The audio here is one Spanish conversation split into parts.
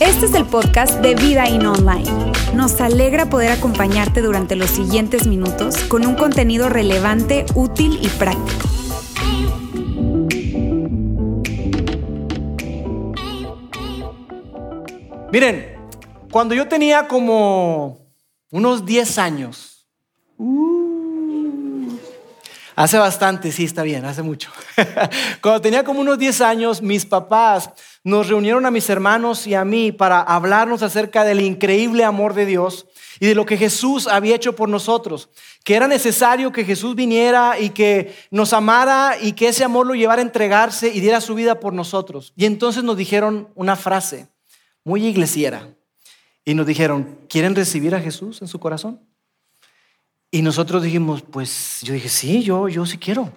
Este es el podcast de Vida In Online. Nos alegra poder acompañarte durante los siguientes minutos con un contenido relevante, útil y práctico. Miren, cuando yo tenía como unos 10 años, uh, hace bastante, sí, está bien, hace mucho. cuando tenía como unos 10 años, mis papás nos reunieron a mis hermanos y a mí para hablarnos acerca del increíble amor de Dios y de lo que Jesús había hecho por nosotros, que era necesario que Jesús viniera y que nos amara y que ese amor lo llevara a entregarse y diera su vida por nosotros. Y entonces nos dijeron una frase muy iglesiera y nos dijeron, ¿quieren recibir a Jesús en su corazón? Y nosotros dijimos, pues yo dije, sí, yo, yo sí quiero.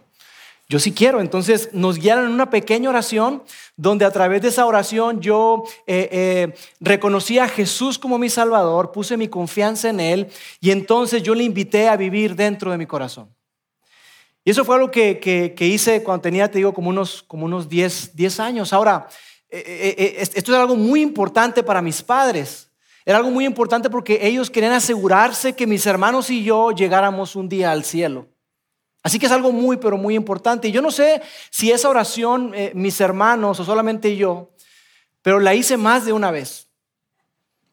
Yo sí quiero. Entonces nos guiaron en una pequeña oración donde a través de esa oración yo eh, eh, reconocí a Jesús como mi Salvador, puse mi confianza en Él y entonces yo le invité a vivir dentro de mi corazón. Y eso fue algo que, que, hice cuando tenía, te digo, como unos, como unos 10, 10 años. Ahora, eh, esto es algo muy importante para mis padres. Era algo muy importante porque ellos querían asegurarse que mis hermanos y yo llegáramos un día al cielo. Así que es algo muy, pero muy importante. Y yo no sé si esa oración, eh, mis hermanos o solamente yo, pero la hice más de una vez.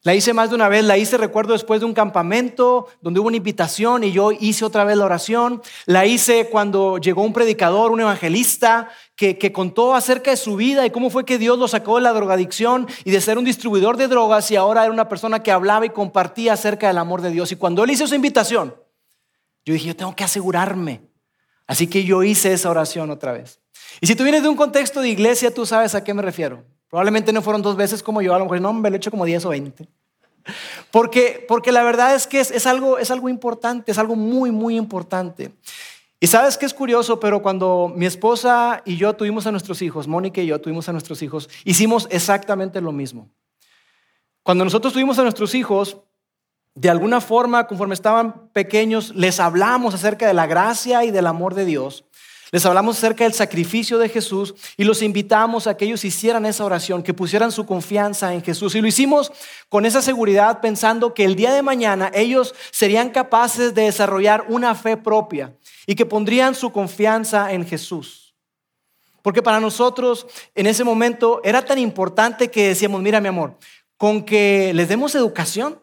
La hice más de una vez, la hice, recuerdo, después de un campamento donde hubo una invitación y yo hice otra vez la oración. La hice cuando llegó un predicador, un evangelista, que, que, contó acerca de su vida y cómo fue que Dios lo sacó de la drogadicción y de ser un distribuidor de drogas y ahora era una persona que hablaba y compartía acerca del amor de Dios. Y cuando él hizo esa invitación, yo dije, yo tengo que asegurarme Así que yo hice esa oración otra vez. Y si tú vienes de un contexto de iglesia, tú sabes a qué me refiero. Probablemente no fueron dos veces como yo, a lo mejor no, me lo he hecho como 10 o 20. Porque, porque la verdad es que es, algo, es algo importante, es algo muy, muy importante. Y sabes que es curioso, pero cuando mi esposa y yo tuvimos a nuestros hijos, Mónica y yo tuvimos a nuestros hijos, hicimos exactamente lo mismo. Cuando nosotros tuvimos a nuestros hijos, de alguna forma, conforme estaban pequeños, les hablamos acerca de la gracia y del amor de Dios. Les hablamos acerca del sacrificio de Jesús y los invitamos a que ellos hicieran esa oración, que pusieran su confianza en Jesús. Y lo hicimos con esa seguridad pensando que el día de mañana ellos serían capaces de desarrollar una fe propia y que pondrían su confianza en Jesús. Porque para nosotros en ese momento era tan importante que decíamos, mira mi amor, con que les demos educación,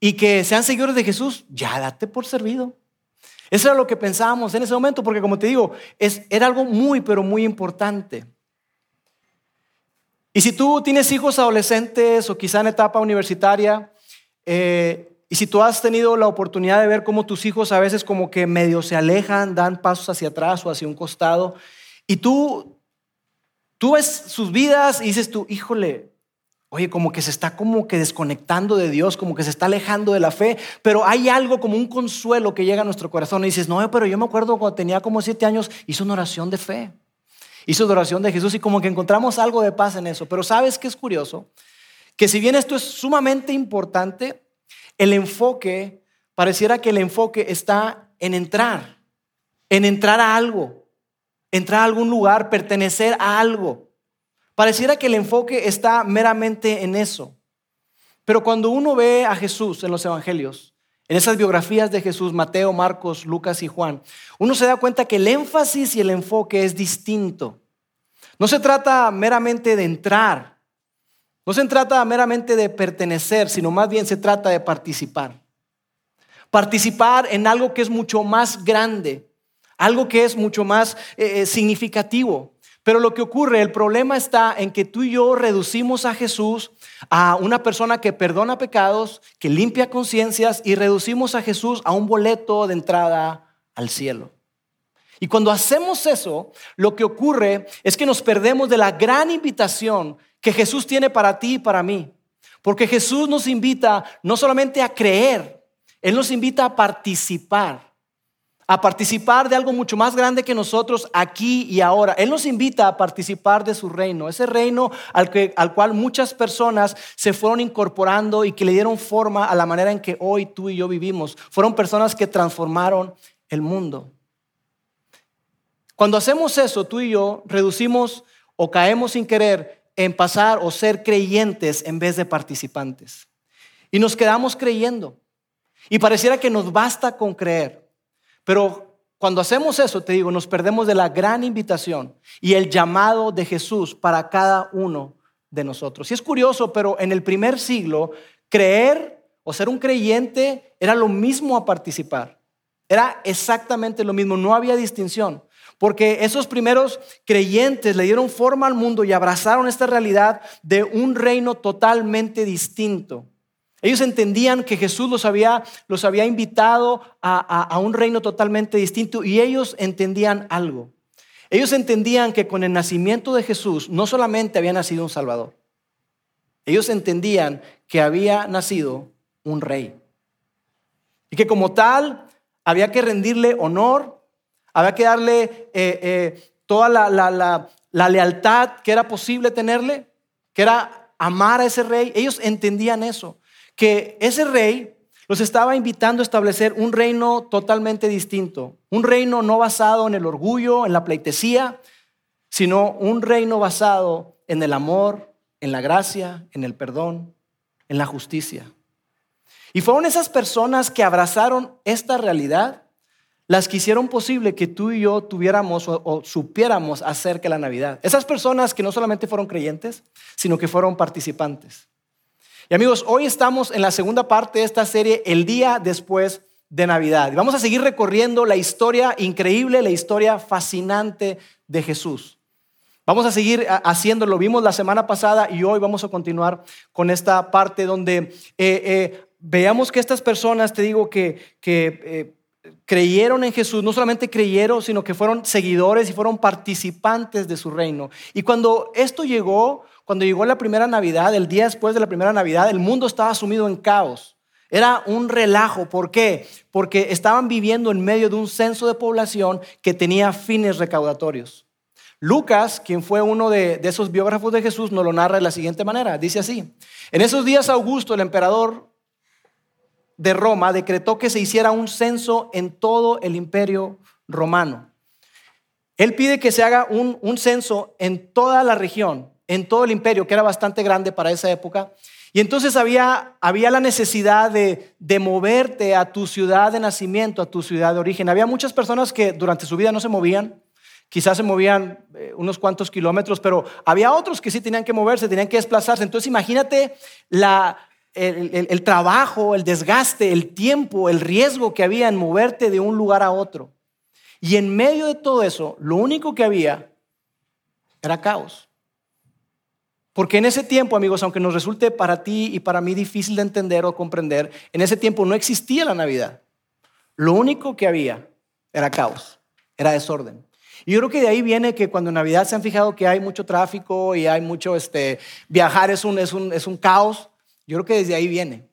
y que sean seguidores de Jesús, ya date por servido. Eso era lo que pensábamos en ese momento, porque como te digo, es, era algo muy, pero muy importante. Y si tú tienes hijos adolescentes o quizá en etapa universitaria, eh, y si tú has tenido la oportunidad de ver cómo tus hijos a veces como que medio se alejan, dan pasos hacia atrás o hacia un costado, y tú, tú ves sus vidas y dices tú, híjole, Oye, como que se está como que desconectando de Dios, como que se está alejando de la fe, pero hay algo como un consuelo que llega a nuestro corazón y dices, no, pero yo me acuerdo cuando tenía como siete años, hizo una oración de fe, hizo una oración de Jesús y como que encontramos algo de paz en eso. Pero sabes qué es curioso? Que si bien esto es sumamente importante, el enfoque, pareciera que el enfoque está en entrar, en entrar a algo, entrar a algún lugar, pertenecer a algo. Pareciera que el enfoque está meramente en eso. Pero cuando uno ve a Jesús en los evangelios, en esas biografías de Jesús, Mateo, Marcos, Lucas y Juan, uno se da cuenta que el énfasis y el enfoque es distinto. No se trata meramente de entrar, no se trata meramente de pertenecer, sino más bien se trata de participar. Participar en algo que es mucho más grande, algo que es mucho más eh, eh, significativo. Pero lo que ocurre, el problema está en que tú y yo reducimos a Jesús a una persona que perdona pecados, que limpia conciencias y reducimos a Jesús a un boleto de entrada al cielo. Y cuando hacemos eso, lo que ocurre es que nos perdemos de la gran invitación que Jesús tiene para ti y para mí. Porque Jesús nos invita no solamente a creer, Él nos invita a participar a participar de algo mucho más grande que nosotros aquí y ahora. Él nos invita a participar de su reino, ese reino al, que, al cual muchas personas se fueron incorporando y que le dieron forma a la manera en que hoy tú y yo vivimos. Fueron personas que transformaron el mundo. Cuando hacemos eso, tú y yo reducimos o caemos sin querer en pasar o ser creyentes en vez de participantes. Y nos quedamos creyendo. Y pareciera que nos basta con creer. Pero cuando hacemos eso, te digo, nos perdemos de la gran invitación y el llamado de Jesús para cada uno de nosotros. Y es curioso, pero en el primer siglo, creer o ser un creyente era lo mismo a participar. Era exactamente lo mismo, no había distinción. Porque esos primeros creyentes le dieron forma al mundo y abrazaron esta realidad de un reino totalmente distinto. Ellos entendían que Jesús los había, los había invitado a, a un reino totalmente distinto y ellos entendían algo. Ellos entendían que con el nacimiento de Jesús no solamente había nacido un Salvador, ellos entendían que había nacido un rey. Y que como tal había que rendirle honor, había que darle eh, eh, toda la, la lealtad que era posible tenerle, que era amar a ese rey. Ellos entendían eso, que ese rey los estaba invitando a establecer un reino totalmente distinto, un reino no basado en el orgullo, en la pleitesía, sino un reino basado en el amor, en la gracia, en el perdón, en la justicia. Y fueron esas personas que abrazaron esta realidad las que hicieron posible que tú y yo tuviéramos o, supiéramos acerca de la Navidad. Esas personas que no solamente fueron creyentes, sino que fueron participantes. Y amigos, hoy estamos en la segunda parte de esta serie, el día después de Navidad. Y vamos a seguir recorriendo la historia increíble, la historia fascinante de Jesús. Vamos a seguir haciéndolo. Vimos la semana pasada y hoy vamos a continuar con esta parte donde eh, eh, veamos que estas personas, te digo, que, que eh, creyeron en Jesús, no solamente creyeron, sino que fueron seguidores y fueron participantes de su reino. Y cuando esto llegó, cuando llegó la primera Navidad, el día después de la primera Navidad, el mundo estaba sumido en caos. Era un relajo. ¿Por qué? Porque estaban viviendo en medio de un censo de población que tenía fines recaudatorios. Lucas, quien fue uno de, esos biógrafos de Jesús, nos lo narra de la siguiente manera. Dice así, en esos días Augusto, el emperador de Roma, decretó que se hiciera un censo en todo el imperio romano. Él pide que se haga un, censo en toda la región, en todo el imperio, que era bastante grande para esa época. Y entonces había, había la necesidad de, de, moverte a tu ciudad de nacimiento, a tu ciudad de origen. Había muchas personas que durante su vida no se movían, quizás se movían eh, unos cuantos kilómetros, pero había otros que sí tenían que moverse, tenían que desplazarse. Entonces imagínate el, trabajo, el desgaste, el tiempo, el riesgo que había en moverte de un lugar a otro. Y en medio de todo eso, lo único que había era caos. Porque en ese tiempo, amigos, aunque nos resulte para ti y para mí difícil de entender o comprender, en ese tiempo no existía la Navidad. Lo único que había era caos, era desorden. Y yo creo que de ahí viene que cuando en Navidad se han fijado que hay mucho tráfico y hay mucho, este, viajar es un, es un, es un caos, yo creo que desde ahí viene.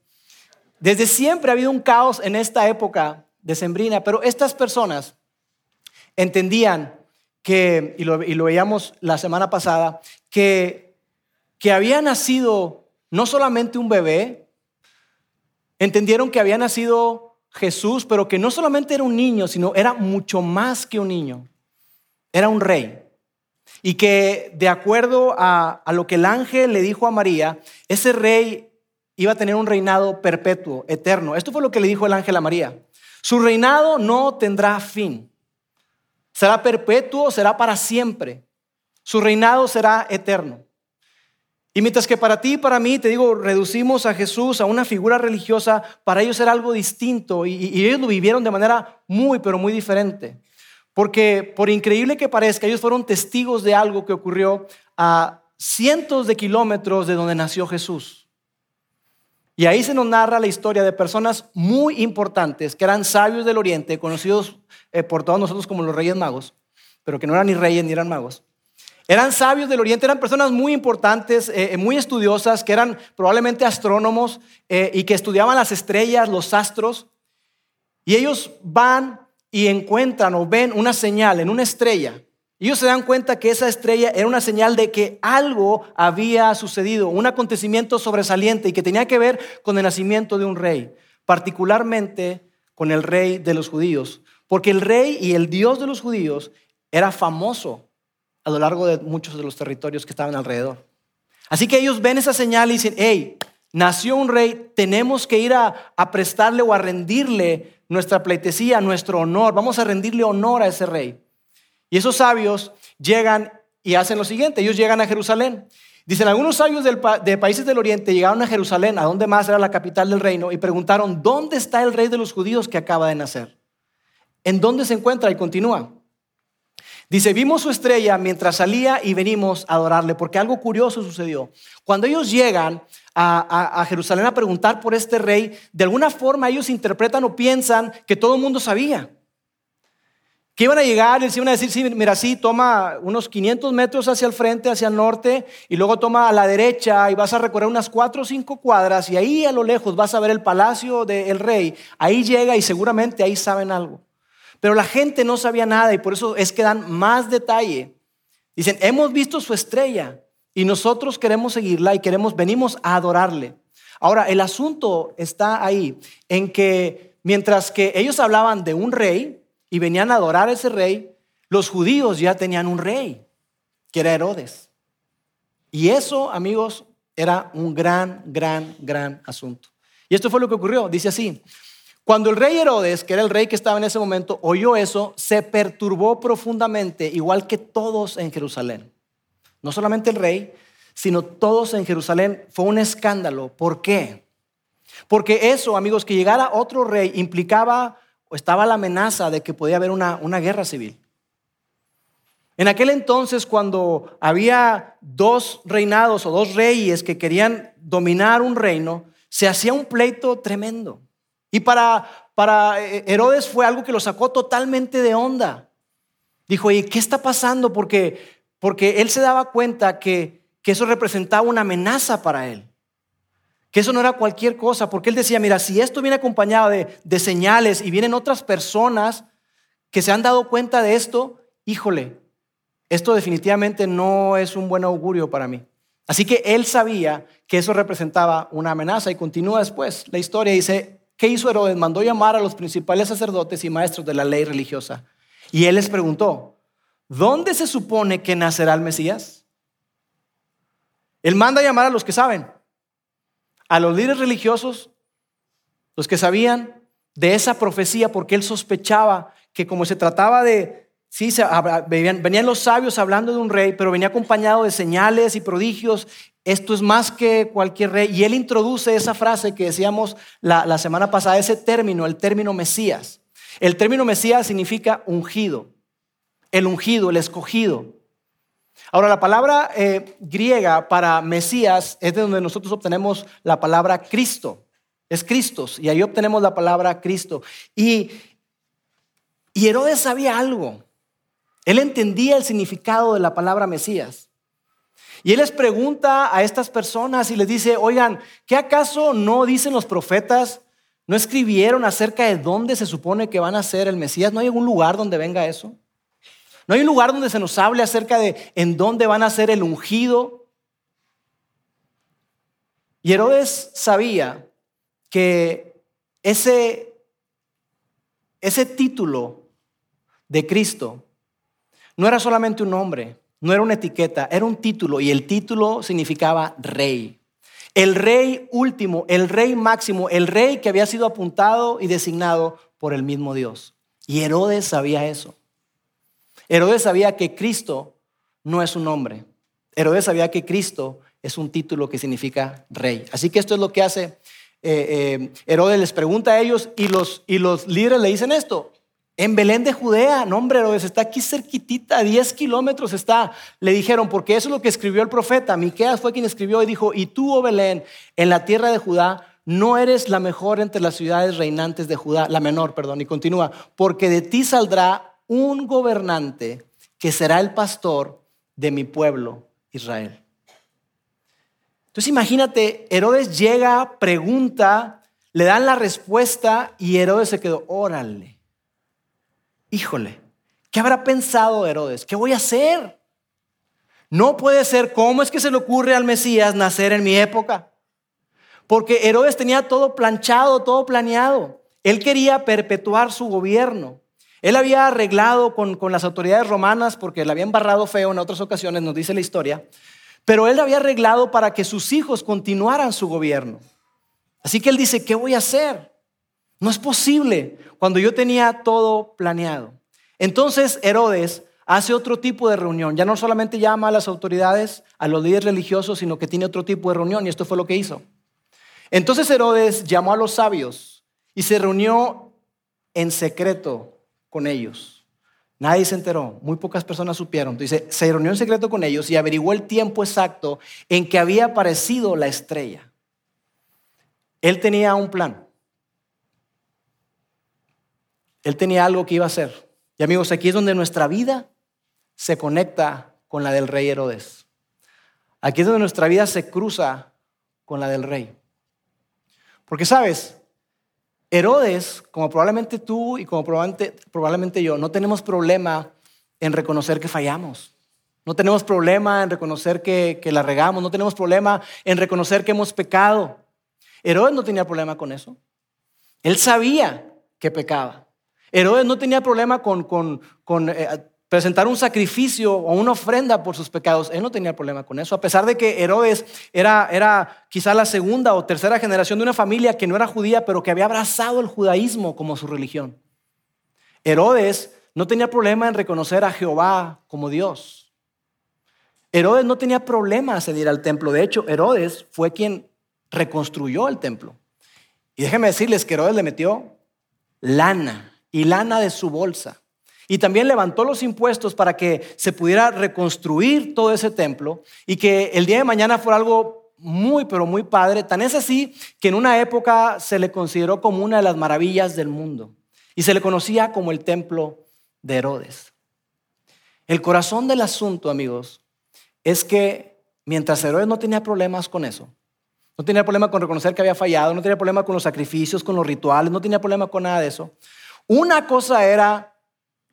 Desde siempre ha habido un caos en esta época decembrina, pero estas personas entendían que, y lo, y lo veíamos la semana pasada, que, que había nacido no solamente un bebé, entendieron que había nacido Jesús, pero que no solamente era un niño, sino era mucho más que un niño era un rey. Y que de acuerdo a, lo que el ángel le dijo a María, ese rey iba a tener un reinado perpetuo, eterno. Esto fue lo que le dijo el ángel a María. Su reinado no tendrá fin. Será perpetuo, será para siempre. Su reinado será eterno. Y mientras que para ti y para mí, te digo, reducimos a Jesús a una figura religiosa, para ellos era algo distinto y, y ellos lo vivieron de manera muy, pero muy diferente. Porque por increíble que parezca, ellos fueron testigos de algo que ocurrió a cientos de kilómetros de donde nació Jesús. Y ahí se nos narra la historia de personas muy importantes que eran sabios del Oriente, conocidos eh, por todos nosotros como los reyes magos, pero que no eran ni reyes ni eran magos. Eran sabios del Oriente, eran personas muy importantes, eh, eh, muy estudiosas, que eran probablemente astrónomos y que estudiaban las estrellas, los astros. Y ellos van y encuentran o ven una señal en una estrella, ellos se dan cuenta que esa estrella era una señal de que algo había sucedido, un acontecimiento sobresaliente y que tenía que ver con el nacimiento de un rey, particularmente con el rey de los judíos, porque el rey y el Dios de los judíos era famoso a lo largo de muchos de los territorios que estaban alrededor. Así que ellos ven esa señal y dicen, hey, nació un rey, tenemos que ir a, a prestarle o a rendirle nuestra pleitesía, nuestro honor, vamos a rendirle honor a ese rey. Y esos sabios llegan y hacen lo siguiente, ellos llegan a Jerusalén. Dicen, algunos sabios de países del oriente llegaron a Jerusalén, a donde más era la capital del reino, y preguntaron, ¿dónde está el rey de los judíos que acaba de nacer? ¿En dónde se encuentra? Y continúa. Dice, vimos su estrella mientras salía y venimos a adorarle, porque algo curioso sucedió. Cuando ellos llegan a, a, Jerusalén a preguntar por este rey, de alguna forma ellos interpretan o piensan que todo el mundo sabía. Que iban a llegar y les iban a decir, sí, mira, sí, toma unos 500 metros hacia el frente, hacia el norte, y luego toma a la derecha y vas a recorrer unas 4 o 5 cuadras, y ahí a lo lejos vas a ver el palacio del rey. Ahí llega y seguramente ahí saben algo. Pero la gente no sabía nada y por eso es que dan más detalle. Dicen, hemos visto su estrella y nosotros queremos seguirla y queremos, venimos a adorarle. Ahora, el asunto está ahí en que mientras que ellos hablaban de un rey y venían a adorar a ese rey, los judíos ya tenían un rey, que era Herodes. Y eso, amigos, era un gran, gran, gran asunto. Y esto fue lo que ocurrió. Dice así, cuando el rey Herodes, que era el rey que estaba en ese momento, oyó eso, se perturbó profundamente, igual que todos en Jerusalén. No solamente el rey, sino todos en Jerusalén. Fue un escándalo. ¿Por qué? Porque eso, amigos, que llegara otro rey implicaba o estaba la amenaza de que podía haber una, una guerra civil. En aquel entonces, cuando había dos reinados o dos reyes que querían dominar un reino, se hacía un pleito tremendo. Y para, para eh, Herodes fue algo que lo sacó totalmente de onda. Dijo, ¿y qué está pasando? Porque, porque él se daba cuenta que, que eso representaba una amenaza para él. Que eso no era cualquier cosa, porque él decía, mira, si esto viene acompañado de, señales y vienen otras personas que se han dado cuenta de esto, híjole, esto definitivamente no es un buen augurio para mí. Así que él sabía que eso representaba una amenaza y continúa después. La historia dice, ¿Qué hizo Herodes? Mandó llamar a los principales sacerdotes y maestros de la ley religiosa. Y él les preguntó, ¿dónde se supone que nacerá el Mesías? Él manda llamar a los que saben, a los líderes religiosos, los que sabían de esa profecía, porque él sospechaba que como se trataba de, sí, venían los sabios hablando de un rey, pero venía acompañado de señales y prodigios esto es más que cualquier rey. Y él introduce esa frase que decíamos la, semana pasada, ese término, el término Mesías. El término Mesías significa ungido, el ungido, el escogido. Ahora, la palabra eh, griega para Mesías es de donde nosotros obtenemos la palabra Cristo. Es Cristos, y ahí obtenemos la palabra Cristo. Y, y Herodes sabía algo. Él entendía el significado de la palabra Mesías. Y él les pregunta a estas personas y les dice, oigan, ¿qué acaso no dicen los profetas? ¿No escribieron acerca de dónde se supone que van a ser el Mesías? ¿No hay algún lugar donde venga eso? ¿No hay un lugar donde se nos hable acerca de en dónde van a ser el ungido? Y Herodes sabía que ese, ese título de Cristo no era solamente un nombre, no era una etiqueta, era un título y el título significaba rey. El rey último, el rey máximo, el rey que había sido apuntado y designado por el mismo Dios. Y Herodes sabía eso. Herodes sabía que Cristo no es un nombre. Herodes sabía que Cristo es un título que significa rey. Así que esto es lo que hace eh, eh, Herodes, les pregunta a ellos y los, y los líderes le dicen esto. En Belén de Judea, no hombre, está aquí cerquitita, 10 kilómetros está. Le dijeron, porque eso es lo que escribió el profeta. Miqueas fue quien escribió y dijo, y tú, oh Belén, en la tierra de Judá, no eres la mejor entre las ciudades reinantes de Judá, la menor, perdón, y continúa, porque de ti saldrá un gobernante que será el pastor de mi pueblo, Israel. Entonces imagínate, Herodes llega, pregunta, le dan la respuesta y Herodes se quedó, órale híjole, ¿qué habrá pensado Herodes? ¿Qué voy a hacer? No puede ser, ¿cómo es que se le ocurre al Mesías nacer en mi época? Porque Herodes tenía todo planchado, todo planeado. Él quería perpetuar su gobierno. Él había arreglado con, con las autoridades romanas porque le habían barrado feo en otras ocasiones, nos dice la historia, pero él había arreglado para que sus hijos continuaran su gobierno. Así que él dice, ¿qué voy a hacer? No es posible cuando yo tenía todo planeado. Entonces Herodes hace otro tipo de reunión. Ya no solamente llama a las autoridades, a los líderes religiosos, sino que tiene otro tipo de reunión y esto fue lo que hizo. Entonces Herodes llamó a los sabios y se reunió en secreto con ellos. Nadie se enteró, muy pocas personas supieron. Dice, se reunió en secreto con ellos y averiguó el tiempo exacto en que había aparecido la estrella. Él tenía un plan. Él tenía algo que iba a hacer. Y amigos, aquí es donde nuestra vida se conecta con la del rey Herodes. Aquí es donde nuestra vida se cruza con la del rey. Porque sabes, Herodes, como probablemente tú y como probablemente, probablemente yo, no tenemos problema en reconocer que fallamos. No tenemos problema en reconocer que, que la regamos. No tenemos problema en reconocer que hemos pecado. Herodes no tenía problema con eso. Él sabía que pecaba. Herodes no tenía problema con, con, eh, presentar un sacrificio o una ofrenda por sus pecados. Él no tenía problema con eso, a pesar de que Herodes era, era quizá la segunda o tercera generación de una familia que no era judía, pero que había abrazado el judaísmo como su religión. Herodes no tenía problema en reconocer a Jehová como Dios. Herodes no tenía problema en al templo. De hecho, Herodes fue quien reconstruyó el templo. Y déjenme decirles que Herodes le metió lana y lana de su bolsa y también levantó los impuestos para que se pudiera reconstruir todo ese templo y que el día de mañana fuera algo muy, pero muy padre. Tan es así que en una época se le consideró como una de las maravillas del mundo y se le conocía como el templo de Herodes. El corazón del asunto, amigos, es que mientras Herodes no tenía problemas con eso, no tenía problema con reconocer que había fallado, no tenía problema con los sacrificios, con los rituales, no tenía problema con nada de eso. Una cosa era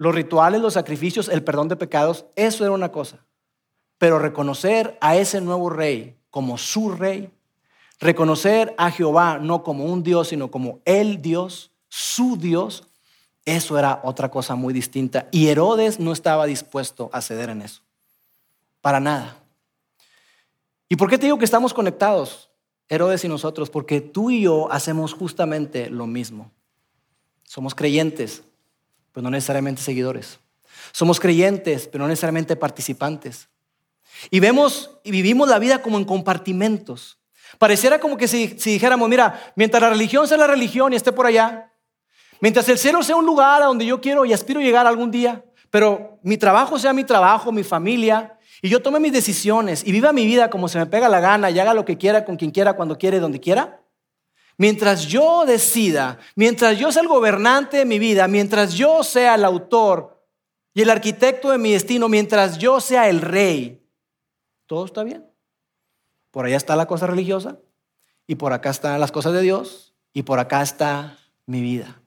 los rituales, los sacrificios, el perdón de pecados, eso era una cosa. Pero reconocer a ese nuevo rey como su rey, reconocer a Jehová no como un Dios, sino como el Dios, su Dios, eso era otra cosa muy distinta. Y Herodes no estaba dispuesto a ceder en eso. Para nada. ¿Y por qué te digo que estamos conectados, Herodes y nosotros? Porque tú y yo hacemos justamente lo mismo. Somos creyentes, pero no necesariamente seguidores. Somos creyentes, pero no necesariamente participantes. Y vemos y vivimos la vida como en compartimentos. Pareciera como que si, dijéramos, mira, mientras la religión sea la religión y esté por allá, mientras el cielo sea un lugar a donde yo quiero y aspiro llegar algún día, pero mi trabajo sea mi trabajo, mi familia, y yo tome mis decisiones y viva mi vida como se me pega la gana y haga lo que quiera con quien quiera, cuando quiera donde quiera, Mientras yo decida, mientras yo sea el gobernante de mi vida, mientras yo sea el autor y el arquitecto de mi destino, mientras yo sea el rey, todo está bien. Por allá está la cosa religiosa y por acá están las cosas de Dios y por acá está mi vida.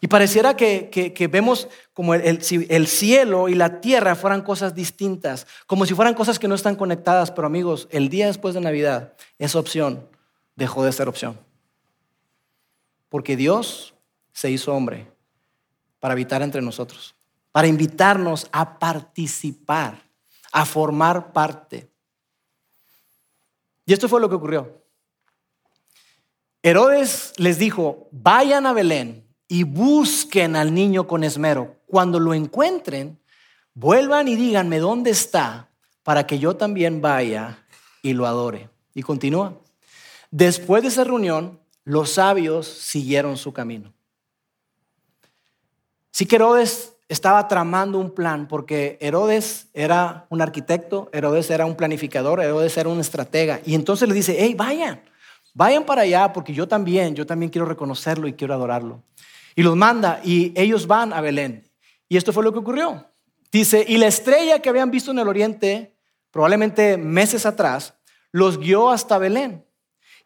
Y pareciera que, vemos como el, el, cielo y la tierra fueran cosas distintas, como si fueran cosas que no están conectadas, pero amigos, el día después de Navidad, esa opción dejó de ser opción. Porque Dios se hizo hombre para habitar entre nosotros, para invitarnos a participar, a formar parte. Y esto fue lo que ocurrió. Herodes les dijo, vayan a Belén y busquen al niño con esmero. Cuando lo encuentren, vuelvan y díganme dónde está para que yo también vaya y lo adore. Y continúa. Después de esa reunión, los sabios siguieron su camino. Sí que Herodes estaba tramando un plan, porque Herodes era un arquitecto, Herodes era un planificador, Herodes era un estratega. Y entonces le dice, hey, vayan, vayan para allá, porque yo también, yo también quiero reconocerlo y quiero adorarlo. Y los manda y ellos van a Belén. Y esto fue lo que ocurrió. Dice, y la estrella que habían visto en el oriente, probablemente meses atrás, los guió hasta Belén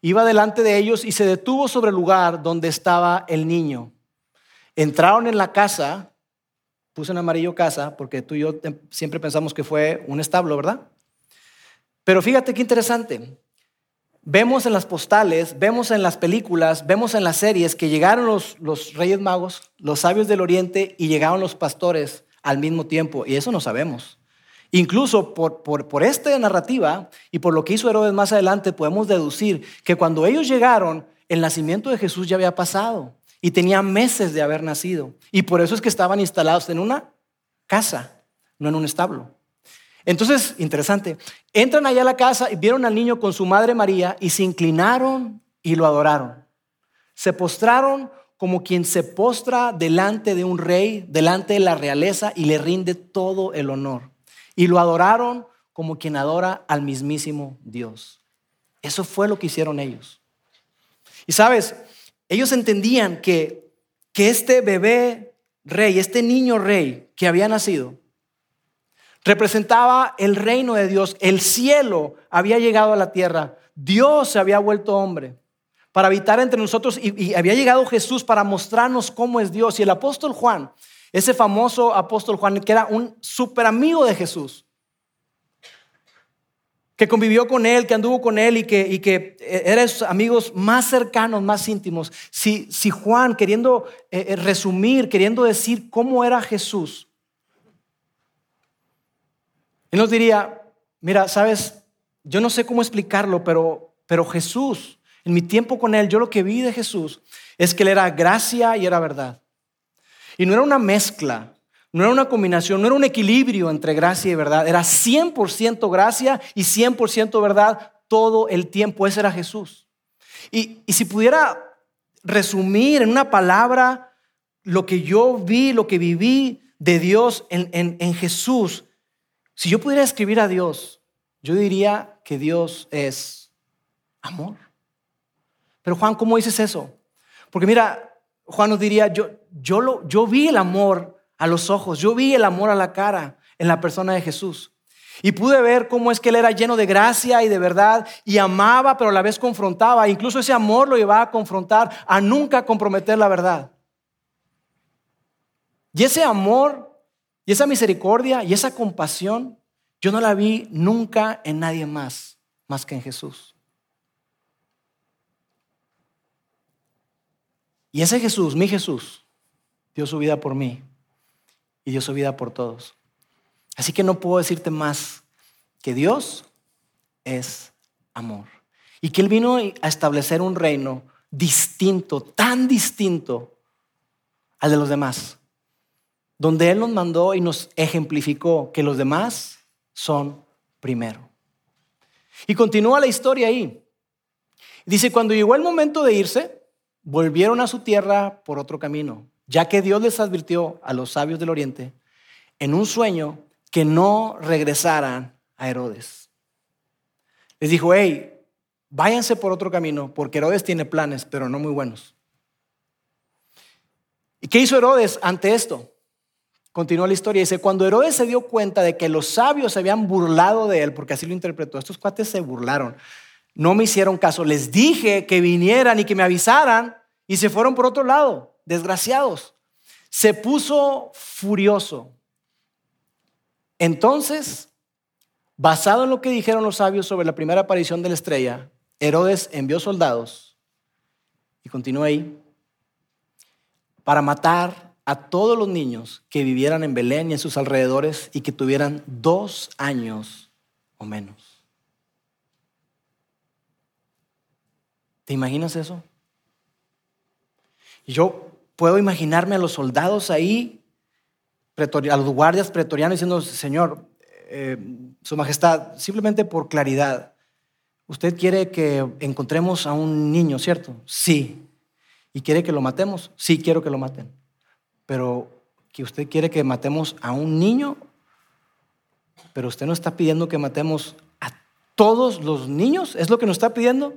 iba delante de ellos y se detuvo sobre el lugar donde estaba el niño. Entraron en la casa, puse en amarillo casa, porque tú y yo siempre pensamos que fue un establo, ¿verdad? Pero fíjate qué interesante. Vemos en las postales, vemos en las películas, vemos en las series que llegaron los, los reyes magos, los sabios del oriente y llegaron los pastores al mismo tiempo. Y eso no sabemos. Incluso por, por, por, esta narrativa y por lo que hizo Herodes más adelante, podemos deducir que cuando ellos llegaron, el nacimiento de Jesús ya había pasado y tenía meses de haber nacido. Y por eso es que estaban instalados en una casa, no en un establo. Entonces, interesante, entran allá a la casa y vieron al niño con su madre María y se inclinaron y lo adoraron. Se postraron como quien se postra delante de un rey, delante de la realeza y le rinde todo el honor. Y lo adoraron como quien adora al mismísimo Dios. Eso fue lo que hicieron ellos. Y sabes, ellos entendían que, que este bebé rey, este niño rey que había nacido, representaba el reino de Dios. El cielo había llegado a la tierra. Dios se había vuelto hombre para habitar entre nosotros y, había llegado Jesús para mostrarnos cómo es Dios. Y el apóstol Juan, ese famoso apóstol Juan, que era un súper amigo de Jesús, que convivió con él, que anduvo con él y que, y que eh, sus amigos más cercanos, más íntimos. Si, si Juan, queriendo eh, eh, resumir, queriendo decir cómo era Jesús, él nos diría, mira, sabes, yo no sé cómo explicarlo, pero, pero Jesús, en mi tiempo con Él, yo lo que vi de Jesús es que Él era gracia y era verdad. Y no era una mezcla, no era una combinación, no era un equilibrio entre gracia y verdad, era 100% gracia y 100% verdad todo el tiempo. Ese era Jesús. Y, y si pudiera resumir en una palabra lo que yo vi, lo que viví de Dios en, en, en Jesús, si yo pudiera escribir a Dios, yo diría que Dios es amor. Pero Juan, ¿cómo dices eso? Porque mira, Juan nos diría, yo, yo, lo, yo vi el amor a los ojos, yo vi el amor a la cara en la persona de Jesús. Y pude ver cómo es que él era lleno de gracia y de verdad y amaba, pero a la vez confrontaba. Incluso ese amor lo llevaba a confrontar, a nunca comprometer la verdad. Y ese amor y esa misericordia y esa compasión, yo no la vi nunca en nadie más, más que en Jesús. Y ese Jesús, mi Jesús, dio su vida por mí y dio su vida por todos. Así que no puedo decirte más que Dios es amor. Y que Él vino a establecer un reino distinto, tan distinto al de los demás donde Él nos mandó y nos ejemplificó que los demás son primero. Y continúa la historia ahí. Dice, cuando llegó el momento de irse, volvieron a su tierra por otro camino, ya que Dios les advirtió a los sabios del oriente en un sueño que no regresaran a Herodes. Les dijo, hey, váyanse por otro camino, porque Herodes tiene planes, pero no muy buenos. ¿Y qué hizo Herodes ante esto? Continúa la historia. Dice, cuando Herodes se dio cuenta de que los sabios se habían burlado de él, porque así lo interpretó, estos cuates se burlaron, no me hicieron caso. Les dije que vinieran y que me avisaran y se fueron por otro lado, desgraciados. Se puso furioso. Entonces, basado en lo que dijeron los sabios sobre la primera aparición de la estrella, Herodes envió soldados, y continúa ahí, para matar a todos los niños que vivieran en Belén y en sus alrededores y que tuvieran dos años o menos. ¿Te imaginas eso? yo puedo imaginarme a los soldados ahí, a los guardias pretorianos diciendo, Señor, eh, Su Majestad, simplemente por claridad, usted quiere que encontremos a un niño, ¿cierto? Sí. ¿Y quiere que lo matemos? Sí, quiero que lo maten pero que usted quiere que matemos a un niño, pero usted no está pidiendo que matemos a todos los niños, ¿es lo que nos está pidiendo?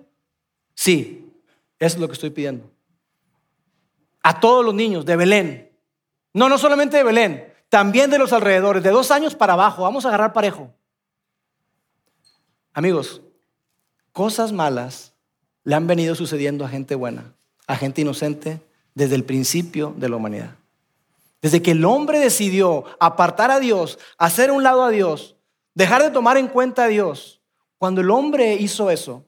Sí, es lo que estoy pidiendo. A todos los niños de Belén. No, no solamente de Belén, también de los alrededores, de dos años para abajo. Vamos a agarrar parejo. Amigos, cosas malas le han venido sucediendo a gente buena, a gente inocente, desde el principio de la humanidad. Desde que el hombre decidió apartar a Dios, hacer un lado a Dios, dejar de tomar en cuenta a Dios, cuando el hombre hizo eso,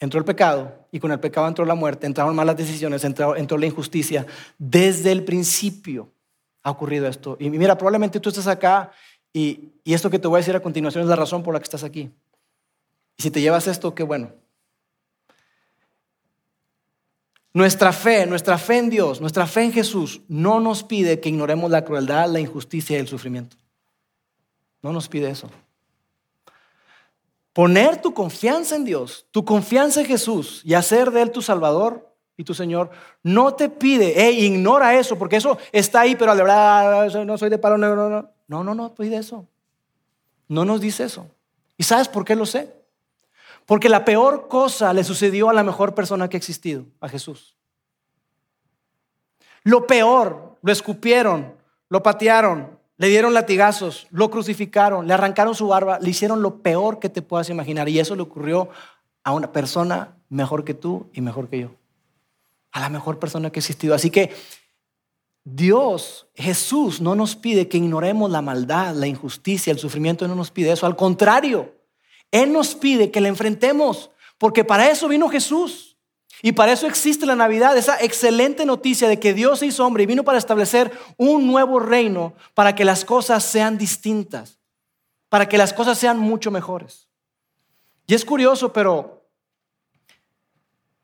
entró el pecado y con el pecado entró la muerte, entraron malas decisiones, entró, entró la injusticia. Desde el principio ha ocurrido esto. Y mira, probablemente tú estás acá y, y esto que te voy a decir a continuación es la razón por la que estás aquí. Y si te llevas esto, qué bueno. Nuestra fe, nuestra fe en Dios, nuestra fe en Jesús no nos pide que ignoremos la crueldad, la injusticia y el sufrimiento. No nos pide eso. Poner tu confianza en Dios, tu confianza en Jesús y hacer de Él tu Salvador y tu Señor, no te pide, hey, ignora eso, porque eso está ahí, pero verdad no soy de palo negro. No, no, no, no pide eso. No nos dice eso. ¿Y sabes por qué lo sé? Porque la peor cosa le sucedió a la mejor persona que ha existido, a Jesús. Lo peor, lo escupieron, lo patearon, le dieron latigazos, lo crucificaron, le arrancaron su barba, le hicieron lo peor que te puedas imaginar. Y eso le ocurrió a una persona mejor que tú y mejor que yo. A la mejor persona que ha existido. Así que Dios, Jesús, no nos pide que ignoremos la maldad, la injusticia, el sufrimiento, no nos pide eso. Al contrario, Él nos pide que le enfrentemos, porque para eso vino Jesús. Y para eso existe la Navidad, esa excelente noticia de que Dios se hizo hombre y vino para establecer un nuevo reino, para que las cosas sean distintas, para que las cosas sean mucho mejores. Y es curioso, pero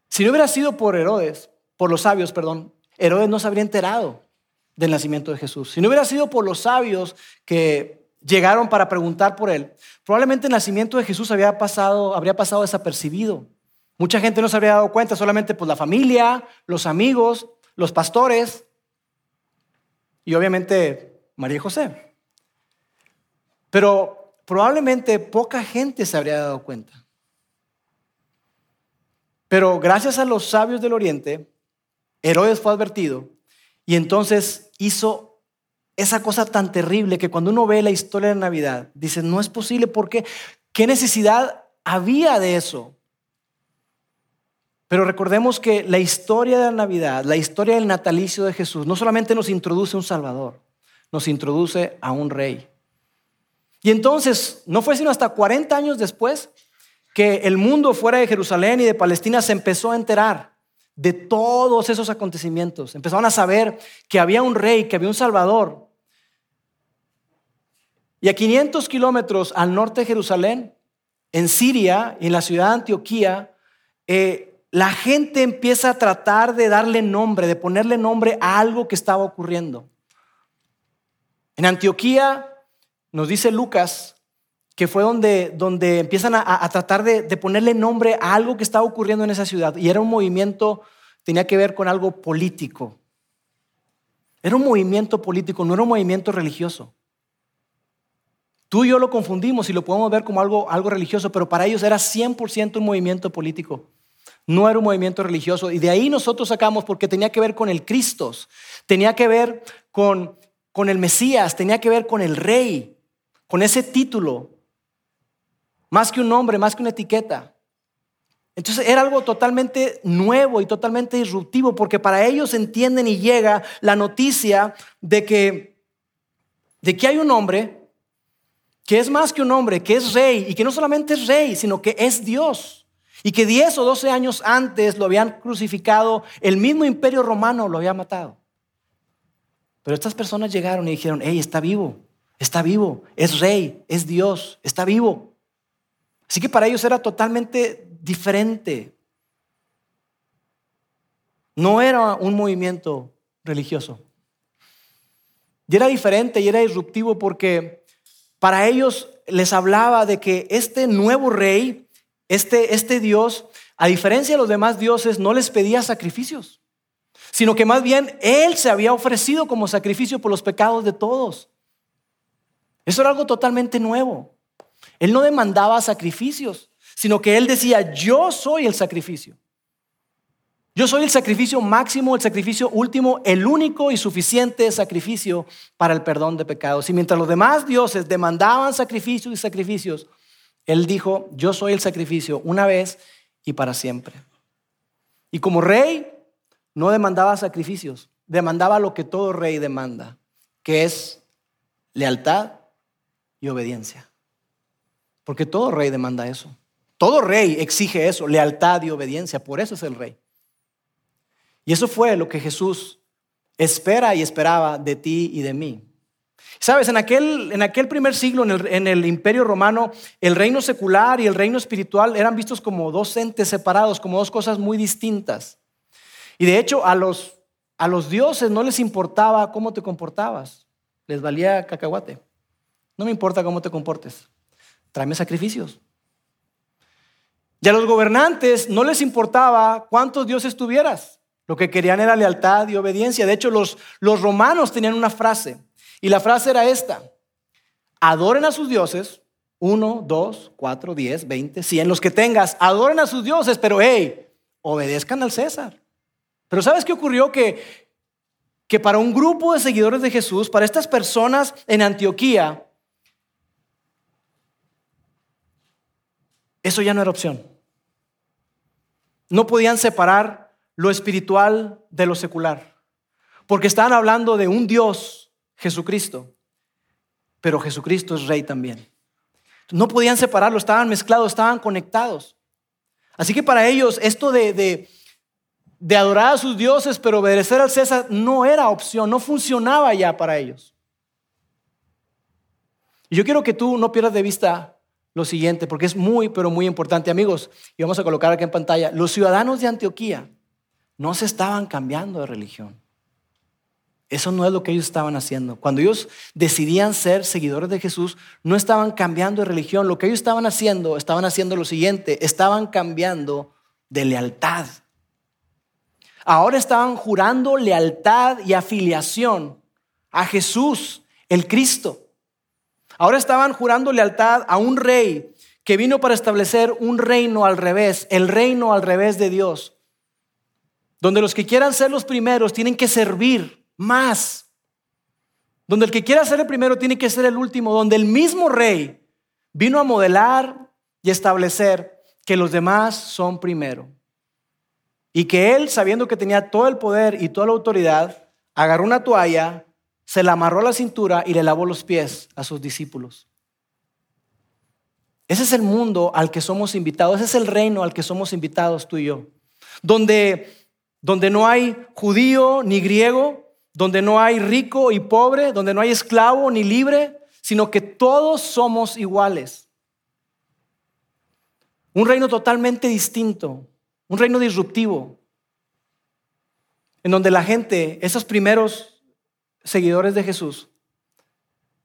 si no hubiera sido por Herodes, por los sabios, perdón, Herodes no se habría enterado del nacimiento de Jesús. Si no hubiera sido por los sabios que llegaron para preguntar por él, probablemente el nacimiento de Jesús había pasado, habría pasado desapercibido. Mucha gente no se habría dado cuenta, solamente pues la familia, los amigos, los pastores y obviamente María y José. Pero probablemente poca gente se habría dado cuenta. Pero gracias a los sabios del Oriente, Herodes fue advertido y entonces hizo esa cosa tan terrible que cuando uno ve la historia de Navidad, dice, no es posible porque ¿qué necesidad había de eso? Pero recordemos que la historia de la Navidad, la historia del natalicio de Jesús, no solamente nos introduce a un Salvador, nos introduce a un rey. Y entonces, no fue sino hasta 40 años después que el mundo fuera de Jerusalén y de Palestina se empezó a enterar de todos esos acontecimientos. Empezaron a saber que había un rey, que había un Salvador. Y a 500 kilómetros al norte de Jerusalén, en Siria, en la ciudad de Antioquía, eh, la gente empieza a tratar de darle nombre, de ponerle nombre a algo que estaba ocurriendo. En Antioquía, nos dice Lucas, que fue donde, donde empiezan a, tratar de, de, ponerle nombre a algo que estaba ocurriendo en esa ciudad. Y era un movimiento, tenía que ver con algo político. Era un movimiento político, no era un movimiento religioso. Tú y yo lo confundimos y lo podemos ver como algo, algo religioso, pero para ellos era 100% un movimiento político. No era un movimiento religioso. Y de ahí nosotros sacamos porque tenía que ver con el Cristo, tenía que ver con, con el Mesías, tenía que ver con el Rey, con ese título. Más que un nombre, más que una etiqueta. Entonces era algo totalmente nuevo y totalmente disruptivo porque para ellos entienden y llega la noticia de que, de que hay un hombre que es más que un hombre, que es rey y que no solamente es rey, sino que es Dios. Y que 10 o 12 años antes lo habían crucificado, el mismo imperio romano lo había matado. Pero estas personas llegaron y dijeron, hey, está vivo, está vivo, es rey, es Dios, está vivo. Así que para ellos era totalmente diferente. No era un movimiento religioso. Y era diferente y era disruptivo porque para ellos les hablaba de que este nuevo rey este, este Dios, a diferencia de los demás dioses, no les pedía sacrificios, sino que más bien Él se había ofrecido como sacrificio por los pecados de todos. Eso era algo totalmente nuevo. Él no demandaba sacrificios, sino que Él decía, yo soy el sacrificio. Yo soy el sacrificio máximo, el sacrificio último, el único y suficiente sacrificio para el perdón de pecados. Y mientras los demás dioses demandaban sacrificios y sacrificios, él dijo, yo soy el sacrificio una vez y para siempre. Y como rey, no demandaba sacrificios, demandaba lo que todo rey demanda, que es lealtad y obediencia. Porque todo rey demanda eso. Todo rey exige eso, lealtad y obediencia. Por eso es el rey. Y eso fue lo que Jesús espera y esperaba de ti y de mí. Sabes, en aquel, en aquel primer siglo, en el, imperio romano, el reino secular y el reino espiritual eran vistos como dos entes separados, como dos cosas muy distintas. Y de hecho, a los, a los dioses no les importaba cómo te comportabas, les valía cacahuate. No me importa cómo te comportes, tráeme sacrificios. Y a los gobernantes no les importaba cuántos dioses tuvieras. Lo que querían era lealtad y obediencia. De hecho, los, los romanos tenían una frase. Y la frase era esta. Adoren a sus dioses. Uno, dos, cuatro, diez, veinte, cien. Los que tengas, adoren a sus dioses. Pero, hey, obedezcan al César. Pero ¿sabes qué ocurrió? Que, que para un grupo de seguidores de Jesús, para estas personas en Antioquía, eso ya no era opción. No podían separar lo espiritual de lo secular, porque estaban hablando de un Dios, Jesucristo, pero Jesucristo es rey también. No podían separarlo, estaban mezclados, estaban conectados. Así que para ellos esto de, de, de adorar a sus dioses, pero obedecer al César, no era opción, no funcionaba ya para ellos. Y yo quiero que tú no pierdas de vista lo siguiente, porque es muy, pero muy importante, amigos, y vamos a colocar aquí en pantalla, los ciudadanos de Antioquía no se estaban cambiando de religión. Eso no es lo que ellos estaban haciendo. Cuando ellos decidían ser seguidores de Jesús, no estaban cambiando de religión. Lo que ellos estaban haciendo, estaban haciendo lo siguiente, estaban cambiando de lealtad. Ahora estaban jurando lealtad y afiliación a Jesús, el Cristo. Ahora estaban jurando lealtad a un rey que vino para establecer un reino al revés, el reino al revés de Dios, donde los que quieran ser los primeros tienen que servir más, donde el que quiera ser el primero tiene que ser el último, donde el mismo rey vino a modelar y establecer que los demás son primero. Y que él, sabiendo que tenía todo el poder y toda la autoridad, agarró una toalla, se la amarró a la cintura y le lavó los pies a sus discípulos. Ese es el mundo al que somos invitados, ese es el reino al que somos invitados tú y yo, donde, donde no hay judío ni griego, donde no hay rico y pobre, donde no hay esclavo ni libre, sino que todos somos iguales. Un reino totalmente distinto, un reino disruptivo, en donde la gente, esos primeros seguidores de Jesús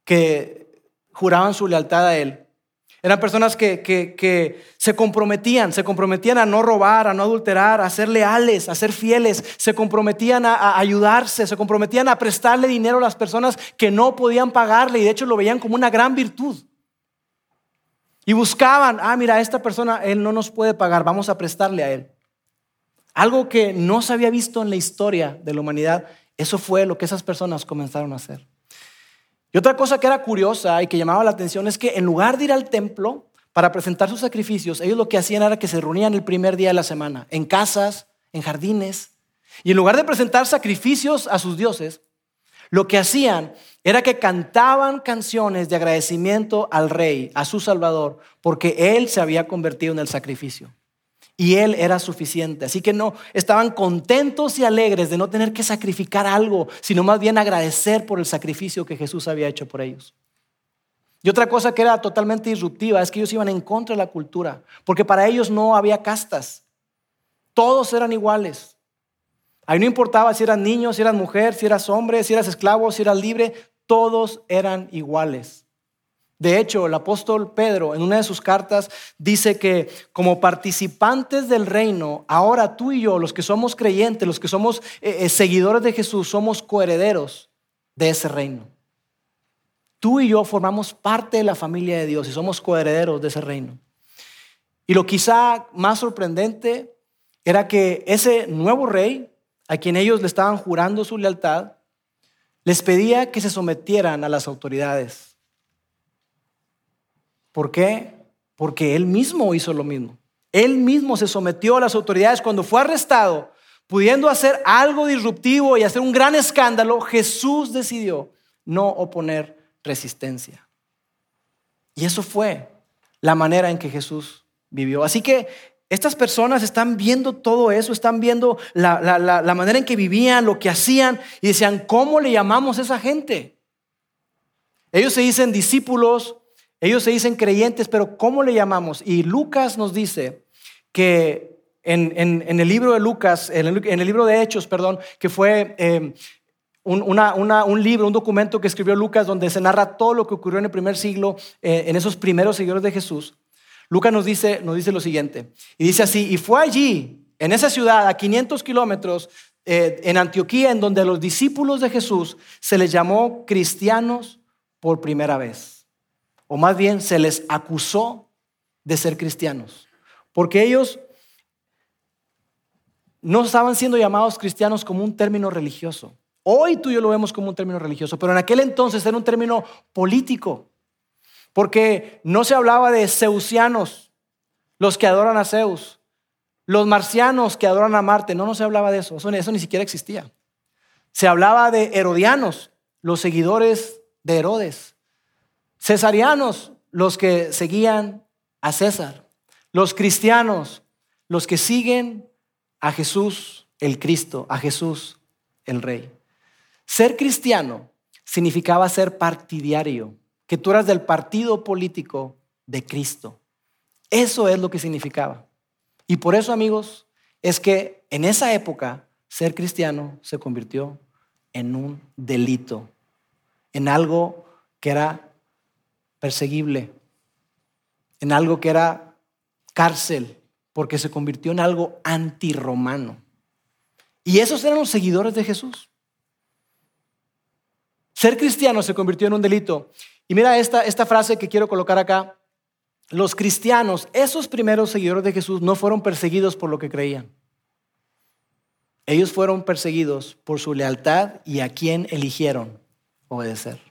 que juraban su lealtad a Él. Eran personas que, se comprometían, se comprometían a no robar, a no adulterar, a ser leales, a ser fieles, se comprometían a, a, ayudarse, se comprometían a prestarle dinero a las personas que no podían pagarle y de hecho lo veían como una gran virtud. Y buscaban, ah, mira, esta persona, él no nos puede pagar, vamos a prestarle a él. Algo que no se había visto en la historia de la humanidad eso fue lo que esas personas comenzaron a hacer. Y otra cosa que era curiosa y que llamaba la atención es que en lugar de ir al templo para presentar sus sacrificios, ellos lo que hacían era que se reunían el primer día de la semana, en casas, en jardines, y en lugar de presentar sacrificios a sus dioses, lo que hacían era que cantaban canciones de agradecimiento al rey, a su Salvador, porque él se había convertido en el sacrificio y Él era suficiente. Así que no, estaban contentos y alegres de no tener que sacrificar algo, sino más bien agradecer por el sacrificio que Jesús había hecho por ellos. Y otra cosa que era totalmente disruptiva es que ellos iban en contra de la cultura, porque para ellos no había castas. Todos eran iguales. Ahí no importaba si eras niño, si eras mujer, si eras hombre, si eras esclavo, si eras libre, todos eran iguales. De hecho, el apóstol Pedro en una de sus cartas dice que como participantes del reino, ahora tú y yo, los que somos creyentes, los que somos eh, eh, seguidores de Jesús, somos coherederos de ese reino. Tú y yo formamos parte de la familia de Dios y somos coherederos de ese reino. Y lo quizá más sorprendente era que ese nuevo rey, a quien ellos le estaban jurando su lealtad, les pedía que se sometieran a las autoridades ¿Por qué? Porque él mismo hizo lo mismo. Él mismo se sometió a las autoridades cuando fue arrestado, pudiendo hacer algo disruptivo y hacer un gran escándalo, Jesús decidió no oponer resistencia. Y eso fue la manera en que Jesús vivió. Así que estas personas están viendo todo eso, están viendo la, manera en que vivían, lo que hacían, y decían, ¿cómo le llamamos a esa gente? Ellos se dicen discípulos, ellos se dicen creyentes, pero ¿cómo le llamamos? Y Lucas nos dice que en, el libro de Lucas, en el, libro de Hechos, perdón, que fue eh, un, libro, un documento que escribió Lucas donde se narra todo lo que ocurrió en el primer siglo, eh, en esos primeros seguidores de Jesús. Lucas nos dice, nos dice lo siguiente, y dice así, y fue allí, en esa ciudad, a 500 kilómetros, eh, en Antioquía, en donde a los discípulos de Jesús se les llamó cristianos por primera vez, o más bien se les acusó de ser cristianos, porque ellos no estaban siendo llamados cristianos como un término religioso. Hoy tú y yo lo vemos como un término religioso, pero en aquel entonces era un término político. Porque no se hablaba de zeusianos, los que adoran a Zeus, los marcianos que adoran a Marte, no, no se hablaba de eso, eso, eso ni siquiera existía. Se hablaba de herodianos, los seguidores de Herodes, cesarianos, los que seguían a César, los cristianos, los que siguen a Jesús el Cristo, a Jesús el Rey. Ser cristiano significaba ser partidario que tú eras del partido político de Cristo. Eso es lo que significaba. Y por eso, amigos, es que en esa época ser cristiano se convirtió en un delito, en algo que era perseguible, en algo que era cárcel, porque se convirtió en algo antirromano. Y esos eran los seguidores de Jesús. Ser cristiano se convirtió en un delito. Y mira esta, esta frase que quiero colocar acá. Los cristianos, esos primeros seguidores de Jesús, no fueron perseguidos por lo que creían. Ellos fueron perseguidos por su lealtad y a quien eligieron obedecer.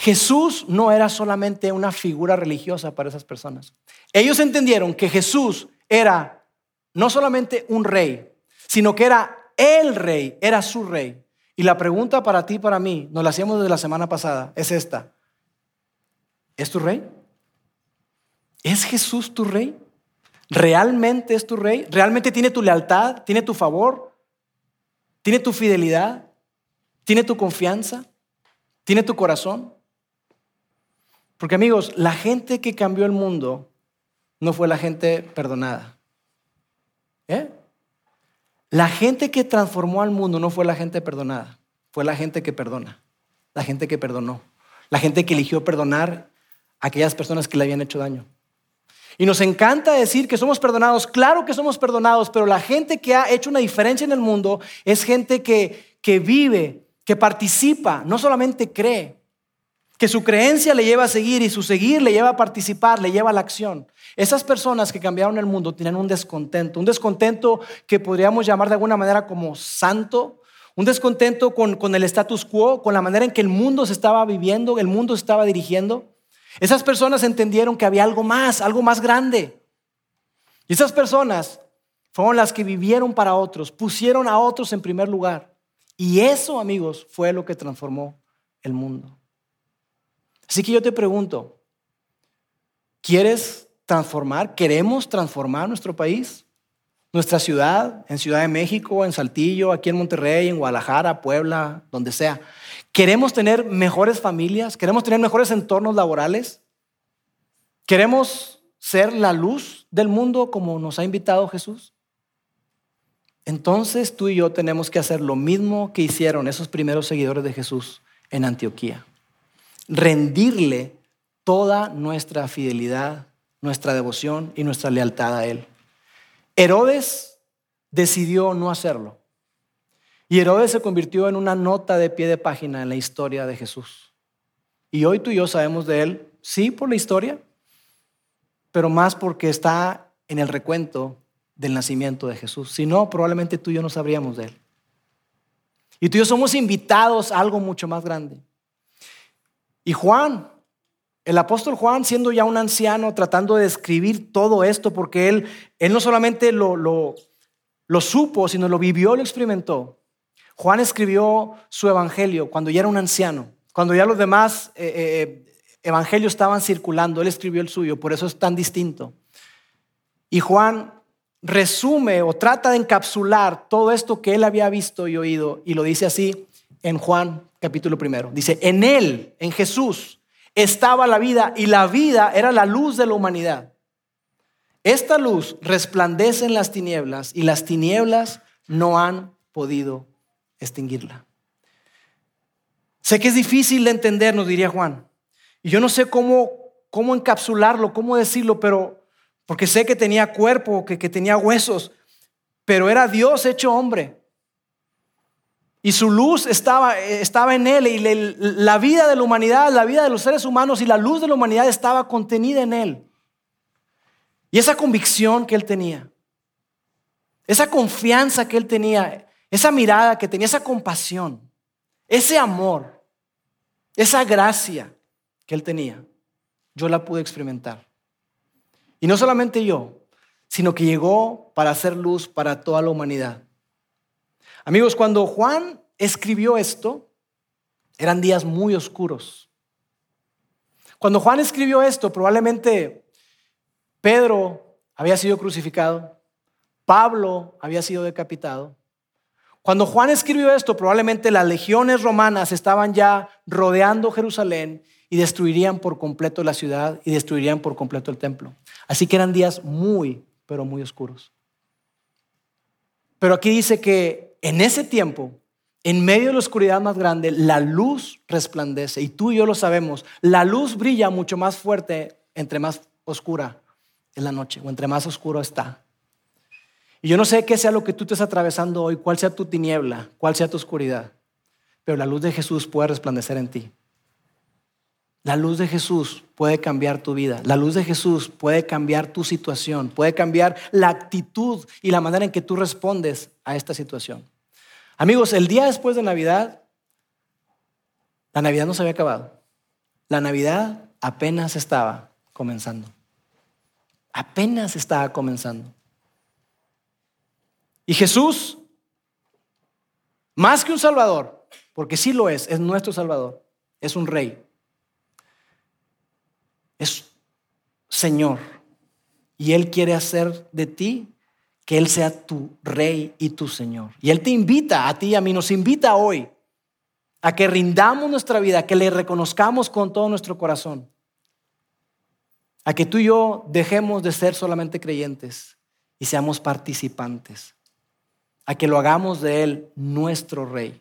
Jesús no era solamente una figura religiosa para esas personas. Ellos entendieron que Jesús era no solamente un rey, sino que era el rey, era su rey. Y la pregunta para ti y para mí, nos la hacíamos desde la semana pasada, es esta. ¿Es tu rey? ¿Es Jesús tu rey? ¿Realmente es tu rey? ¿Realmente tiene tu lealtad? ¿Tiene tu favor? ¿Tiene tu fidelidad? ¿Tiene tu confianza? ¿Tiene tu corazón? Porque amigos, la gente que cambió el mundo no fue la gente perdonada. ¿Eh? La gente que transformó al mundo no fue la gente perdonada, fue la gente que perdona, la gente que perdonó, la gente que eligió perdonar a aquellas personas que le habían hecho daño. Y nos encanta decir que somos perdonados, claro que somos perdonados, pero la gente que ha hecho una diferencia en el mundo es gente que, que vive, que participa, no solamente cree, que su creencia le lleva a seguir y su seguir le lleva a participar, le lleva a la acción. Esas personas que cambiaron el mundo tienen un descontento, un descontento que podríamos llamar de alguna manera como santo, un descontento con, con el status quo, con la manera en que el mundo se estaba viviendo, el mundo se estaba dirigiendo. Esas personas entendieron que había algo más, algo más grande. Y esas personas fueron las que vivieron para otros, pusieron a otros en primer lugar. Y eso, amigos, fue lo que transformó el mundo. Así que yo te pregunto, ¿quieres transformar? ¿Queremos transformar nuestro país? Nuestra ciudad, en Ciudad de México, en Saltillo, aquí en Monterrey, en Guadalajara, Puebla, donde sea. ¿Queremos tener mejores familias? ¿Queremos tener mejores entornos laborales? ¿Queremos ser la luz del mundo como nos ha invitado Jesús? Entonces tú y yo tenemos que hacer lo mismo que hicieron esos primeros seguidores de Jesús en Antioquía rendirle toda nuestra fidelidad, nuestra devoción y nuestra lealtad a Él. Herodes decidió no hacerlo. Y Herodes se convirtió en una nota de pie de página en la historia de Jesús. Y hoy tú y yo sabemos de Él, sí por la historia, pero más porque está en el recuento del nacimiento de Jesús. Si no, probablemente tú y yo no sabríamos de Él. Y tú y yo somos invitados a algo mucho más grande. Y Juan, el apóstol Juan, siendo ya un anciano, tratando de escribir todo esto, porque él, él no solamente lo, supo, sino lo vivió, lo experimentó. Juan escribió su evangelio cuando ya era un anciano, cuando ya los demás eh, eh, evangelios estaban circulando, él escribió el suyo, por eso es tan distinto. Y Juan resume o trata de encapsular todo esto que él había visto y oído y lo dice así en Juan capítulo primero. Dice, en él, en Jesús, estaba la vida y la vida era la luz de la humanidad. Esta luz resplandece en las tinieblas y las tinieblas no han podido extinguirla. Sé que es difícil de entender, nos diría Juan. Y yo no sé cómo, cómo encapsularlo, cómo decirlo, pero porque sé que tenía cuerpo, que, que tenía huesos, pero era Dios hecho hombre. Y su luz estaba, estaba en él y la vida de la humanidad, la vida de los seres humanos y la luz de la humanidad estaba contenida en él. Y esa convicción que él tenía, esa confianza que él tenía, esa mirada que tenía, esa compasión, ese amor, esa gracia que él tenía, yo la pude experimentar. Y no solamente yo, sino que llegó para hacer luz para toda la humanidad. Amigos, cuando Juan escribió esto, eran días muy oscuros. Cuando Juan escribió esto, probablemente Pedro había sido crucificado, Pablo había sido decapitado. Cuando Juan escribió esto, probablemente las legiones romanas estaban ya rodeando Jerusalén y destruirían por completo la ciudad y destruirían por completo el templo. Así que eran días muy, pero muy oscuros. Pero aquí dice que en ese tiempo, en medio de la oscuridad más grande, la luz resplandece. Y tú y yo lo sabemos. La luz brilla mucho más fuerte entre más oscura es la noche o entre más oscuro está. Y yo no sé qué sea lo que tú estés atravesando hoy, cuál sea tu tiniebla, cuál sea tu oscuridad, pero la luz de Jesús puede resplandecer en ti. La luz de Jesús puede cambiar tu vida. La luz de Jesús puede cambiar tu situación, puede cambiar la actitud y la manera en que tú respondes a esta situación. Amigos, el día después de Navidad, la Navidad no se había acabado. La Navidad apenas estaba comenzando. Apenas estaba comenzando. Y Jesús, más que un Salvador, porque sí lo es, es nuestro Salvador, es un rey es Señor. Y Él quiere hacer de ti que Él sea tu rey y tu Señor. Y Él te invita a ti y a mí, nos invita hoy a que rindamos nuestra vida, a que le reconozcamos con todo nuestro corazón, a que tú y yo dejemos de ser solamente creyentes y seamos participantes, a que lo hagamos de Él nuestro rey.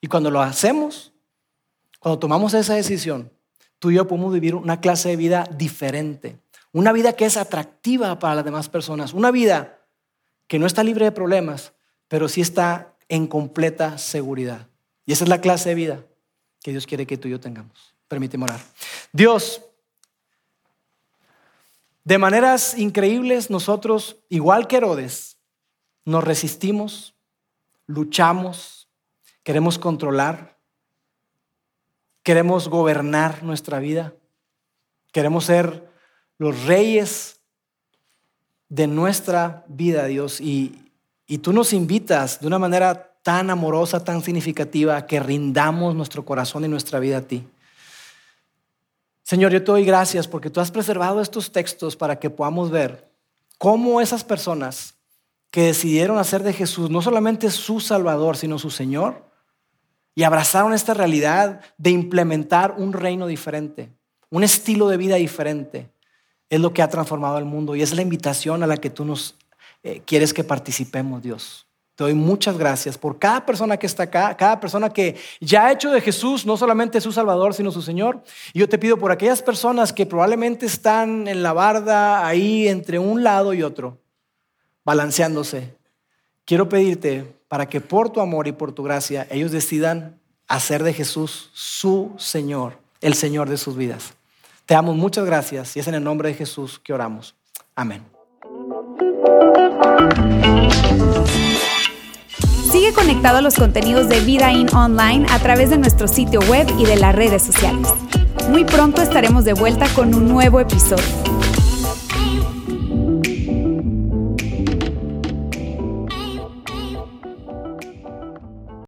Y cuando lo hacemos, cuando tomamos esa decisión, tú y yo podemos vivir una clase de vida diferente, una vida que es atractiva para las demás personas, una vida que no está libre de problemas, pero sí está en completa seguridad. Y esa es la clase de vida que Dios quiere que tú y yo tengamos. Permíteme orar. Dios, de maneras increíbles nosotros, igual que Herodes, nos resistimos, luchamos, queremos controlar, Queremos gobernar nuestra vida. Queremos ser los reyes de nuestra vida, Dios. Y, y tú nos invitas de una manera tan amorosa, tan significativa, que rindamos nuestro corazón y nuestra vida a ti. Señor, yo te doy gracias porque tú has preservado estos textos para que podamos ver cómo esas personas que decidieron hacer de Jesús no solamente su Salvador, sino su Señor, y abrazaron esta realidad de implementar un reino diferente, un estilo de vida diferente. Es lo que ha transformado el mundo y es la invitación a la que tú nos eh, quieres que participemos, Dios. Te doy muchas gracias por cada persona que está acá, cada persona que ya ha hecho de Jesús no solamente su Salvador, sino su Señor. Y yo te pido por aquellas personas que probablemente están en la barda ahí entre un lado y otro, balanceándose. Quiero pedirte para que por tu amor y por tu gracia ellos decidan hacer de Jesús su Señor, el Señor de sus vidas. Te damos muchas gracias y es en el nombre de Jesús que oramos. Amén. Sigue conectado a los contenidos de Vida In Online a través de nuestro sitio web y de las redes sociales. Muy pronto estaremos de vuelta con un nuevo episodio.